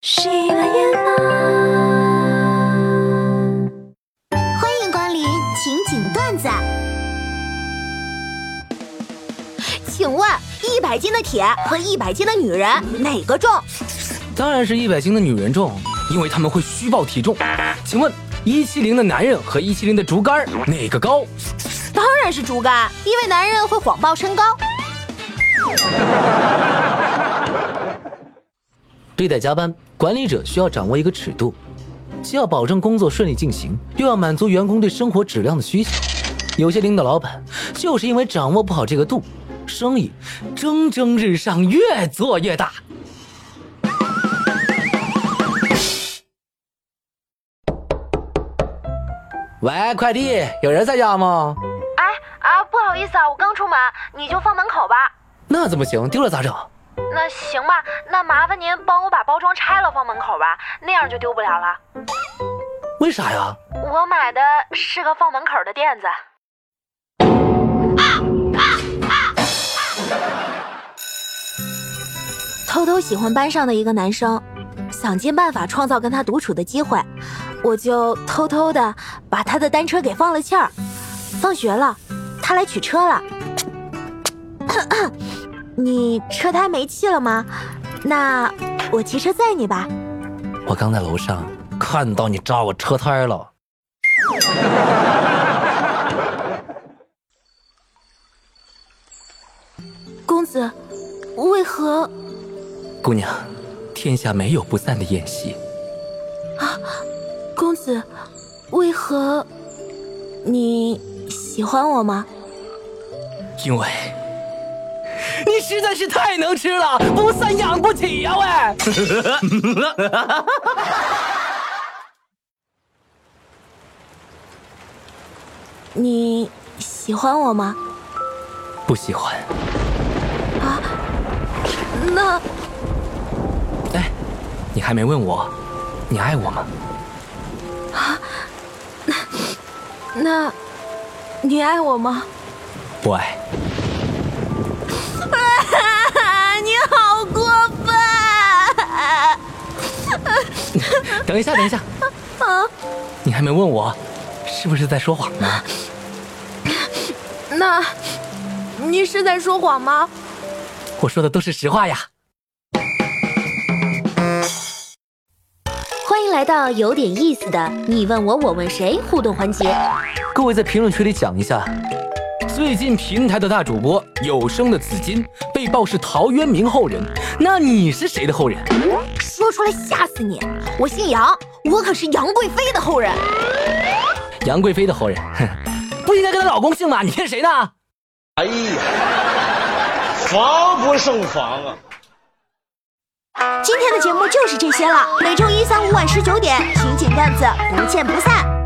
喜马拉欢迎光临情景段子。请问，一百斤的铁和一百斤的女人哪个重？当然是一百斤的女人重，因为他们会虚报体重。请问，一七零的男人和一七零的竹竿哪个高？当然是竹竿，因为男人会谎报身高。对待加班，管理者需要掌握一个尺度，既要保证工作顺利进行，又要满足员工对生活质量的需求。有些领导老板就是因为掌握不好这个度，生意蒸蒸日上，越做越大。喂，快递，有人在家吗？哎啊，不好意思啊，我刚出门，你就放门口吧。那怎么行？丢了咋整？那行吧，那麻烦您帮我把包装拆了放门口吧，那样就丢不了了。为啥呀？我买的是个放门口的垫子。偷偷喜欢班上的一个男生，想尽办法创造跟他独处的机会，我就偷偷的把他的单车给放了气儿。放学了，他来取车了。你车胎没气了吗？那我骑车载你吧。我刚在楼上看到你扎我车胎了。公子，为何？姑娘，天下没有不散的宴席。啊，公子，为何？你喜欢我吗？因为你实在是太能吃了，不散养不起呀喂！你喜欢我吗？不喜欢。啊？那……哎，你还没问我，你爱我吗？啊？那……那，你爱我吗？不爱。等一下，等一下。啊？你还没问我，是不是在说谎呢？那，你是在说谎吗？我说的都是实话呀。欢迎来到有点意思的你问我我问谁互动环节。各位在评论区里讲一下，最近平台的大主播有声的紫金被曝是陶渊明后人，那你是谁的后人？说出来吓死你！我姓杨，我可是杨贵妃的后人。杨贵妃的后人，哼，不应该跟她老公姓吗？你骗谁呢？哎呀，防不胜防啊！今天的节目就是这些了，每周一、三、五晚十九点，情景段子不见不散。